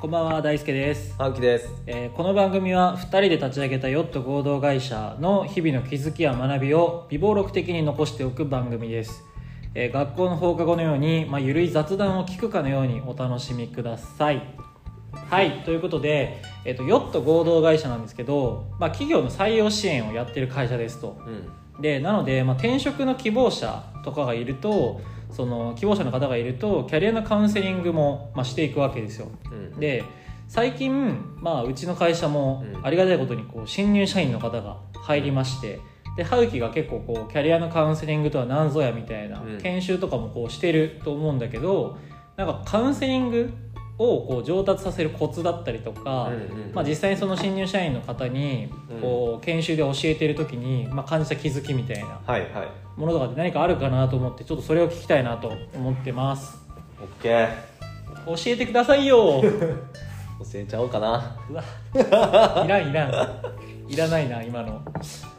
こんばんは大輔です、青木です。えーこの番組は2人で立ち上げたヨット合同会社の日々の気づきや学びを微暴録的に残しておく番組です、えー学校の放課後のように、まあ、ゆるい雑談を聞くかのようにお楽しみください。はいということで、えー、とヨット合同会社なんですけど、まあ、企業の採用支援をやってる会社ですと。うん。でなので、まあ、転職の希望者とかがいるとその希望者の方がいるとキャリアのカウンセリングも、まあ、していくわけですよ。うん。で最近、まあ、うちの会社もうん。ありがたいことにこう新入社員の方が入りましてで葉月が結構こうキャリアのカウンセリングとは何ぞやみたいなうん。研修とかもこうしてると思うんだけどなんかカウンセリングをこう上達させるコツだったりとか、まあ、実際にその新入社員の方にこう研修で教えてる時に、まあ、感じた気づきみたいなものとかって何かあるかなと思ってちょっとそれを聞きたいなと思ってます。オッケー教えてくださいよ。教えちゃおうかな。うわ。いらんいらん。いらないな今の。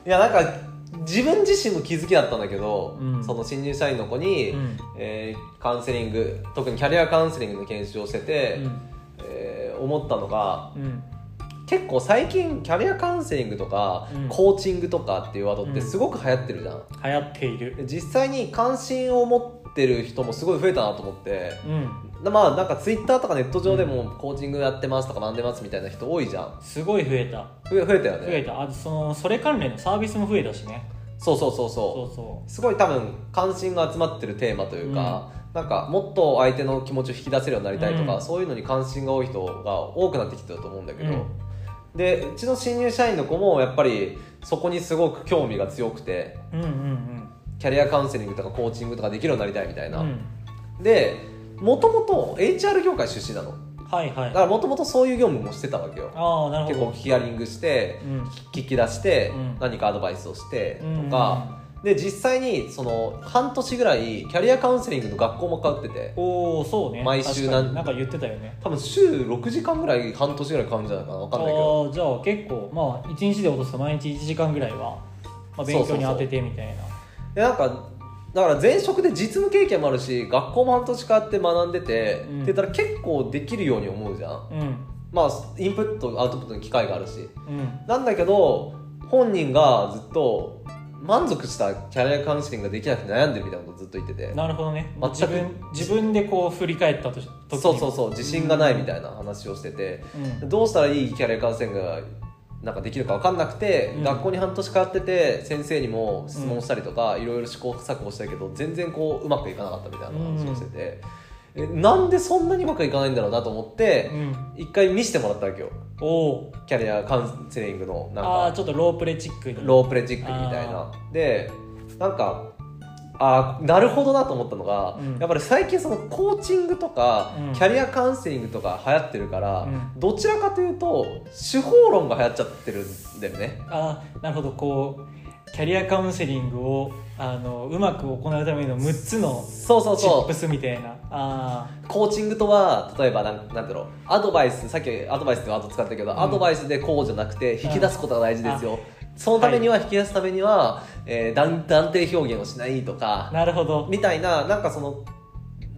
いやなんか自分自身も気づきだったんだけど、うん。その新入社員の子に、うん。えーカウンセリング特にキャリアカウンセリングの研修をしてて、うん。えー思ったのがうん。結構最近キャリアカウンセリングとか、うん。コーチングとかっていうワードってすごく流行ってるじゃん、流行っている。で実際に関心を持ってる人もすごい増えたなと思って。うん。まあなんかツイッターとかネット上でもコーチングやってますとか学んでますみたいな人多いじゃん。すごい増えた増えたよね。増えた。あそのそれ関連のサービスも増えたしね。そうそうそうそそうそう。すごい多分関心が集まってるテーマというか、なんかもっと相手の気持ちを引き出せるようになりたいとか、うん。そういうのに関心が多い人が多くなってきてたと思うんだけど、うん。でうちの新入社員の子もやっぱりそこにすごく興味が強くてうんうんキャリアカウンセリングとかコーチングとかできるようになりたいみたいな、うん。うんでもともと HR 業界出身なのはいはい。だからもともとそういう業務もしてたわけよ。ああなる結ほど。構ヒアリングしてうん。聞き出してうん。何かアドバイスをしてうん。とか、で実際にその半年ぐらいキャリアカウンセリングの学校も通ってて。おおそうね。毎週なんなんか言ってたよね。多分週6時間ぐらい半年ぐらいかかるんじゃないかな分かんないけど。ああじゃあ結構まあ1日で落とすと毎日1時間ぐらいは、まあ、勉強に当ててみたいな。でなんかだから前職で実務経験もあるし学校も半年間って学んでて、うん。って言ったら結構できるように思うじゃん。うん。まあインプットアウトプットの機会があるし。うん。なんだけど本人がずっと満足したキャリアカウンセリングができなくて悩んでるみたいなことをずっと言ってて。なるほどね。全く自分自分でこう振り返ったとし時に。そうそうそう自信がないみたいな話をしてて、うん。どうしたらいいキャリアカウンセリングがなんかできるか分かんなくて、うん。学校に半年通ってて先生にも質問したりとか、いろいろ試行錯誤したけど全然こううまくいかなかったみたいな話をしてて、えなんでそんなにうまくいかないんだろうなと思ってうん。一回見せてもらったわけよ。おおキャリアカウンセリングのなんか。ああちょっとロープレチックに。ロープレチックみたいな。でなんかあーなるほどなと思ったのが、うん。やっぱり最近そのコーチングとか、うん。キャリアカウンセリングとか流行ってるから、うん。どちらかというと手法論が流行っちゃってるんだよね。ああなるほど。こうキャリアカウンセリングをあのうまく行うための6つのそうそうそチップスみたいな。あうコーチングとは例えばなんなんだろう。アドバイスさっきアドバイスってワード使ったけど、ん。アドバイスでこうじゃなくて引き出すことが大事ですよ、そのためには引き出すためには、えー断断定表現をしないとかあなるほど。みたいななんかその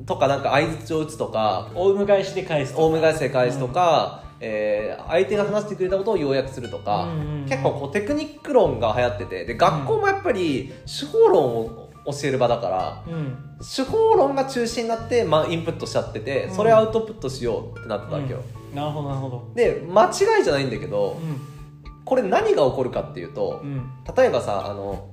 とかなんか相槌を打つとかオウム返しで返すオウム返しで返すとか、えー相手が話してくれたことを要約するとか、うんうんうん。結構こうテクニック論が流行っててで学校もやっぱり手法論を教える場だからうん。手法論が中心になって、まあ、インプットしちゃっててそれをアウトプットしようってなってたわけよ、うん。なるほどなるほど。で間違いじゃないんだけどうこれ何が起こるかっていうと、んうん。例えばさあの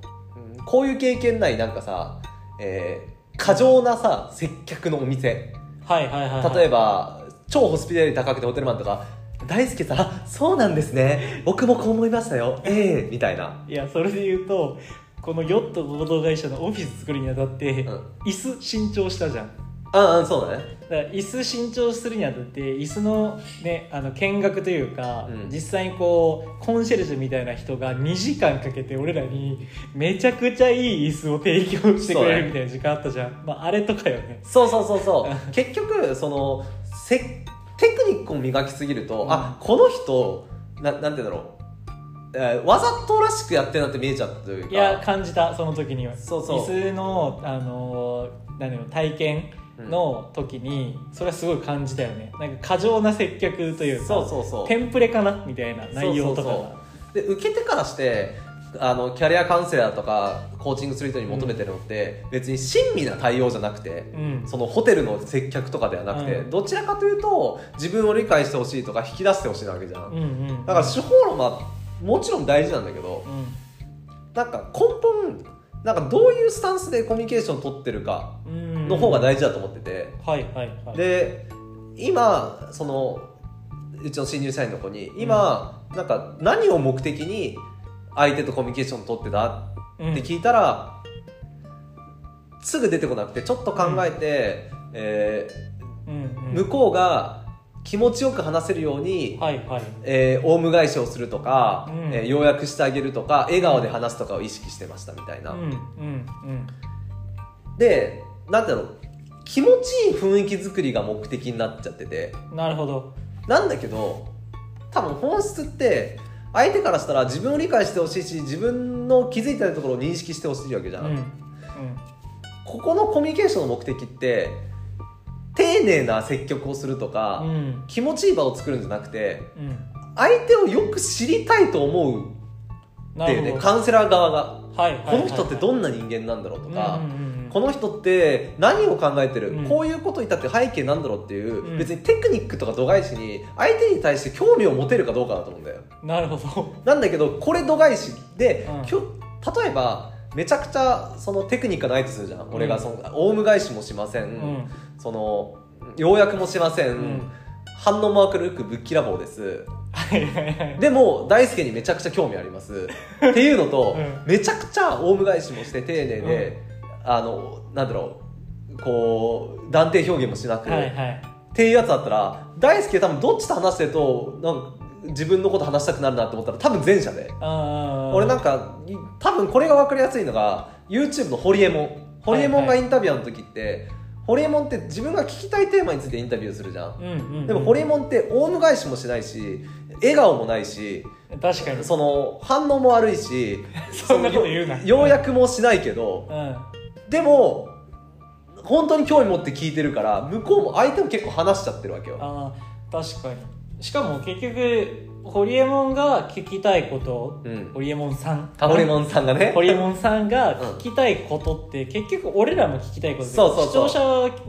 うんこういう経験ないなんかさ、えー過剰なさ接客のお店。はいはいはいはい。例えば超ホスピタリティ高くてホテルマンとか大輔さんあそうなんですね。僕もこう思いましたよ。ええみたいな。いやそれで言うとこのヨット合同会社のオフィス作るにあたって、うん。椅子新調したじゃんああそうだね。だから椅子新調するにあたって椅子の,、ね、あの見学というか、うん。実際にこうコンシェルジュみたいな人が2時間かけて俺らにめちゃくちゃいい椅子を提供してくれるみたいな時間あったじゃん、まあ、あれとかよね。そうそうそうそう。結局そのせテクニックを磨きすぎると、うん。あこの人ななんて言うんだろう、えーわざとらしくやってるなって見えちゃったというか。いや感じたその時には。そうそう。椅子の、あのー何だろう体験の時にそれはすごい感じたよね。なんか過剰な接客というかそうそうそう。テンプレかなみたいな内容とかで受けてからしてあのキャリアカウンセラーとかコーチングする人に求めてるのって、別に親身な対応じゃなくてうん。そのホテルの接客とかではなくて、うん。どちらかというと自分を理解してほしいとか引き出してほしいなわけじゃん、うんうんだから手法論はもちろん大事なんだけどうん。なんか根本なんかどういうスタンスでコミュニケーションを取ってるかうんの方が大事だと思ってて、はいはいはい。で今そのうちの新入社員の子に今、なんか何を目的に相手とコミュニケーションを取ってた？うんって聞いたら、すぐ出てこなくてちょっと考えて、えうんうん。ー向こうが気持ちよく話せるように、はいはい。えーオウム返しをするとか、うん。えー要約してあげるとか笑顔で話すとかを意識してましたみたいな、うんうんうん。でなんだろう。気持ちいい雰囲気作りが目的になっちゃってて。なるほど。なんだけど多分本質って相手からしたら自分を理解してほしいし自分の気づいてないところを認識してほしいわけじゃん、うん。うん。ここのコミュニケーションの目的って丁寧な接客をするとか、うん。気持ちいい場を作るんじゃなくてうん。相手をよく知りたいと思う。っていうね。カウンセラー側がはいはいはい。この人ってどんな人間なんだろうとか、うんうんうんこの人って何を考えてる、うん。こういうこと言ったって背景なんだろうっていう、うん。別にテクニックとか度外視に相手に対して興味を持てるかどうかだと思うんだよ。なるほど。なんだけどこれ度外視で、うん。きょ例えばめちゃくちゃそのテクニックがないとするじゃん、俺がそのオウム返しもしません、うん。その要約もしません、ん。反応も明るくぶっきらぼうですでも大輔にめちゃくちゃ興味あります。っていうのと、うん。めちゃくちゃオウム返しもして丁寧で、あのなんだろうこう断定表現もしなく、はいはい。っていうやつだったら大輔多分どっちと話してるとなんか自分のこと話したくなるなって思ったら多分前者で。俺なんかい多分これが分かりやすいのが YouTube のホリエモンホリエモンがインタビュアーの時って、ホリエモンって自分が聞きたいテーマについてインタビューするじゃん、うんうんうん。でもホリエモンってオウム返しもしないし笑顔もないし確かに。その反応も悪いし そんなこと言うな。要約もしないけどうんでも本当に興味持って聞いてるから向こうも相手も結構話しちゃってるわけよ。あー確かに。しかも結局ホリエモンが聞きたいこと、うん。ホリエモンさん。ホリエモンさんがね。ホリエモンさんが聞きたいことって、結局俺らも聞きたいことでそうそう視聴者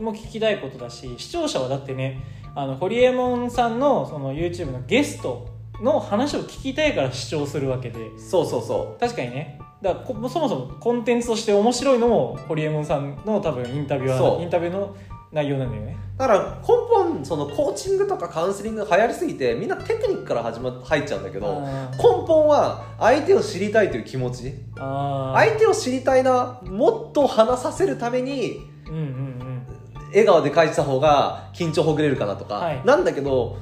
も聞きたいことだし視聴者はだってねあのホリエモンさんのその YouTube のゲストの話を聞きたいから視聴するわけで。そうそうそ確かにねだからこそもそもコンテンツとして面白いのもホリエモンさんの多分インタビューインタビューの内容なんだよね。うだから根本そのコーチングとかカウンセリングが流行りすぎてみんなテクニックから始まっ入っちゃうんだけど根本は相手を知りたいという気持ち。相手を知りたいなもっと話させるためにうんうんうん。笑顔で返した方が緊張ほぐれるかなとか、はい。なんだけど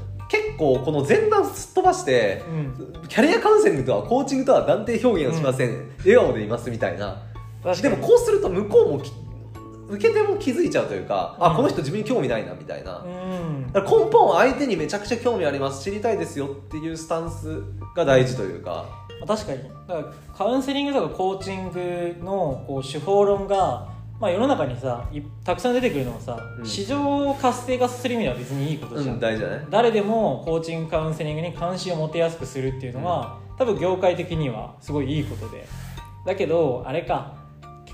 結構この前段すっ飛ばしてうん。キャリアカウンセリングとはコーチングとは断定表現をしません、笑顔でいますみたいな。でもこうすると向こうもき受け手も気づいちゃうというか、うん。あこの人自分に興味ないなみたいな、根本は相手にめちゃくちゃ興味あります知りたいですよっていうスタンスが大事というか、確かに。だからカウンセリングとかコーチングのこう手法論が、まあ、世の中にさいたくさん出てくるのはさ、うん。市場を活性化させる意味では別にいいことじゃん、うん、大事だね。誰でもコーチングカウンセリングに関心を持てやすくするっていうのは、多分業界的にはすごいいいことで。だけどあれか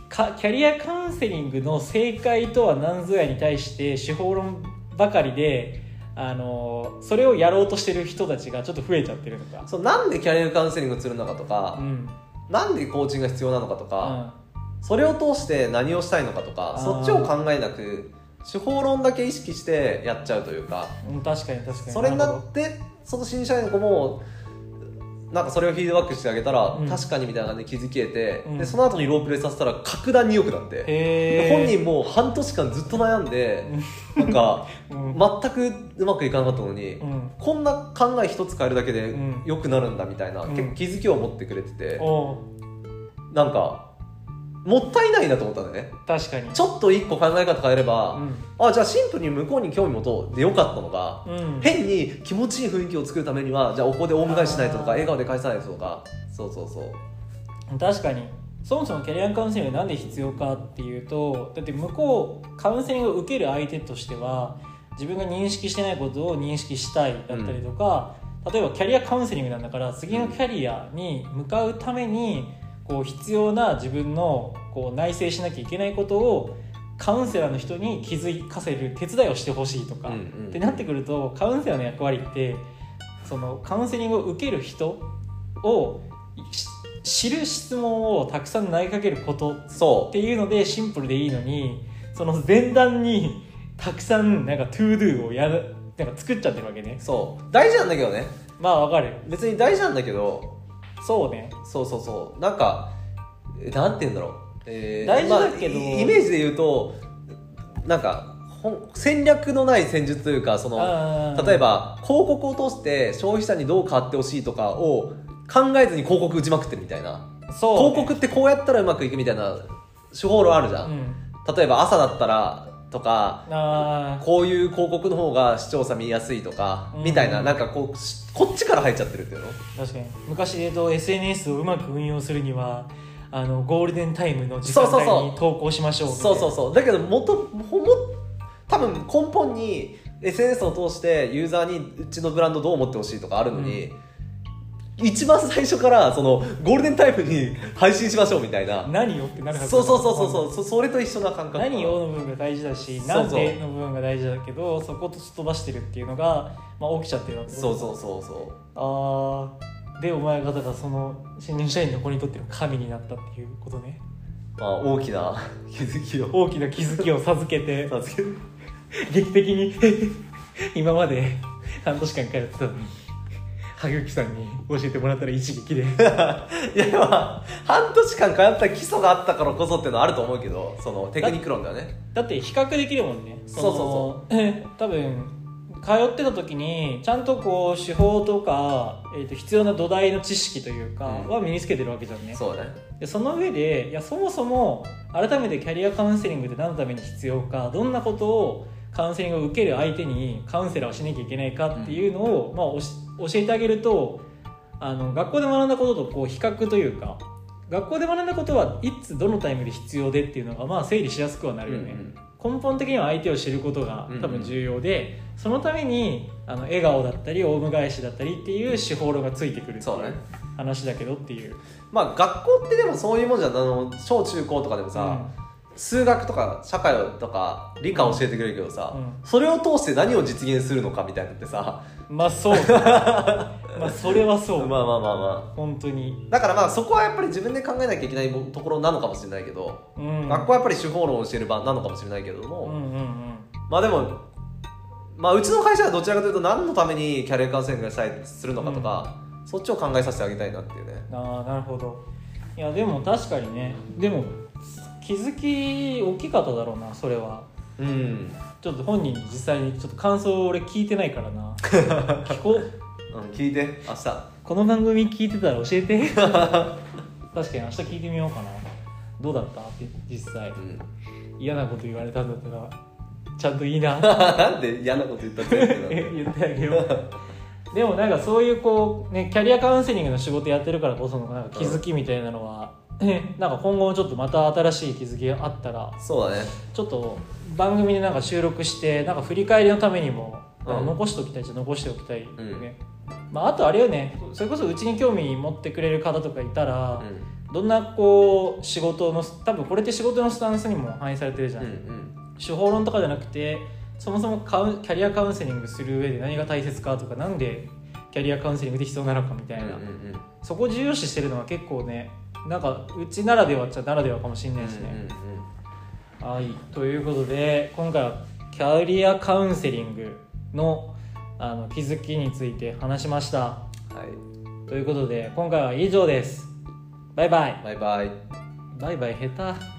かキャリアカウンセリングの正解とは何ぞやに対して手法論ばかりであのそれをやろうとしてる人たちがちょっと増えちゃってるのか。そうなんでキャリアカウンセリングをするのかとかう、ん。なんでコーチングが必要なのかとうか、んそれを通して何をしたいのかとかそっちを考えなく手法論だけ意識してやっちゃうというか。うん、確かに確かに。それになってその新社員の子もなんかそれをフィードバックしてあげたら、うん。確かにみたいな感じで気づき得て、うん。でその後にロープレイさせたら格段に良くなって本人も半年間ずっと悩んでなんか うん。全くうまくいかなかったのに、うん。こんな考え一つ変えるだけでうん。良くなるんだみたいな、うん。結構気づきを持ってくれてて、おう。なんかもったいないなと思ったんだよね。確かに。ちょっと一個考え方変えれば、うん。あじゃあシンプルに向こうに興味持とうでよかったのが、うん。変に気持ちいい雰囲気を作るためにはじゃあここで大迎えしないととか笑顔で返さないととか。そうそうそう。確かに。そもそもキャリアカウンセリングがなんで必要かっていうとだって向こうカウンセリングを受ける相手としては自分が認識してないことを認識したいだったりとか、例えばキャリアカウンセリングなんだから次のキャリアに向かうためにこう必要な自分のこう内省しなきゃいけないことをカウンセラーの人に気づかせる手伝いをしてほしいとか、うんうん。ってなってくるとカウンセラーの役割ってそのカウンセリングを受ける人をし知る質問をたくさん投げかけることっそていうのでシンプルでいいのにその前段にたくさんなんか to do をやるなんか作っちゃってるわけね。うそう。大事なんだけどね。まあわかる。別に大事なんだけどそうね。そうそうそう。なんかえなんて言うんだろう、え大事だけど。まあイイメージで言うとなんか戦略のない戦術というかその例えば広告を通して消費者にどう変わってほしいとかを考えずに広告打ちまくってるみたいな、そうね、広告ってこうやったらうまくいくみたいな手法論あるじゃん、うん。例えば朝だったらとかこういう広告の方が視聴者見やすいとか、うん。みたいななんかこうしこっちから入っちゃってるっていうの？確かに。昔で言うと SNS をうまく運用するにはあのゴールデンタイムの時間帯に投稿しましょうそうそうそう。だけどもとほも多分根本に SNS を通してユーザーにうちのブランドどう思ってほしいとかあるのに、一番最初からそのゴールデンタイムに配信しましょうみたいな。何よってなるはずそうそうそうそうそう。そそれと一緒な感覚何よの部分が大事だしなんでの部分が大事だけどそことすっ飛ばしてるっていうのが、まあ、起きちゃってるわけそうそうそうそう。あーでお前方がその新入社員の子にとっての神になったっていうことね。まあ大きな 気づきを。大きな気づきを授けて。授ける。劇的に 今まで半年間通ってたのに萩木さんに教えてもらったら一撃で。いやまあ半年間通った基礎があったからこそっていうのはあると思うけどそのテクニック論だよね。だって比較できるもんね。そうそうそう。多分通ってた時にちゃんとこう手法とか、えー、と必要な土台の知識というかうん。は身につけてるわけじゃんね、そうだね。でその上でいやそもそも改めてキャリアカウンセリングって何のために必要かどんなことをカウンセリングを受ける相手にカウンセラーをしなきゃいけないかっていうのを、まあ、教えてあげるとあの学校で学んだこととこう比較というか学校で学んだことはいつどのタイムで必要でっていうのがまあ整理しやすくはなるよね、根本的には相手を知ることが多分重要で、そのためにあの笑顔だったりオウム返しだったりっていう手法論がついてくるっていう話だけどっていう。まあ学校ってでもそういうもんじゃん。あの小中高とかでもさ、数学とか社会とか理科教えてくれるけどさ、うそれを通して何を実現するのかみたいなのってさまあそう まあそれはそう、まあまあまあま本当に、あだからまあそこはやっぱり自分で考えなきゃいけないところなのかもしれないけど、うん、学校はやっぱり手法論を教える場なのかもしれないけれども、うんうんうん。まあでもまあうちの会社はどちらかというと何のためにキャリアカウンセリするのかとか、そっちを考えさせてあげたいなっていうね。ああなるほど。いやでも確かにね。でも気づき大きかっただろうなそれは。うん、ちょっと本人に実際にちょっと感想を俺聞いてないからな。聞こう。うん、聞いて。明日この番組聞いてたら教えて。確かに明日聞いてみようかな。どうだった？って実際。うん。嫌なこと言われたんだったらちゃんといいな。なんで嫌なこと言ったって言うえ言ってあげよう。でもなんかそういうこうねキャリアカウンセリングの仕事やってるからこそのなんか気づきみたいなのは、ねなんか今後ちょっとまた新しい気づきがあったらそうだね。ちょっと番組でなんか収録してなんか振り返りのためにも、うん。残しておきたいじゃ残しておきたいよね、まあ、あとあれよね。それこそうちに興味持ってくれる方とかいたら、どんなこう仕事の多分これって仕事のスタンスにも反映されてるじゃん、うんうん。手法論とかじゃなくてそもそもカウンキャリアカウンセリングする上で何が大切かとかなんでキャリアカウンセリングで必要なのかみたいな、うんうんうん。そこを重要視してるのは結構ねなんかうちならではっちゃならではかもしれないしね、はい。ということで今回はキャリアカウンセリングのあの気づきについて話しました。はい。ということで今回は以上です。バイバイ。バイバイ。バイバイ下手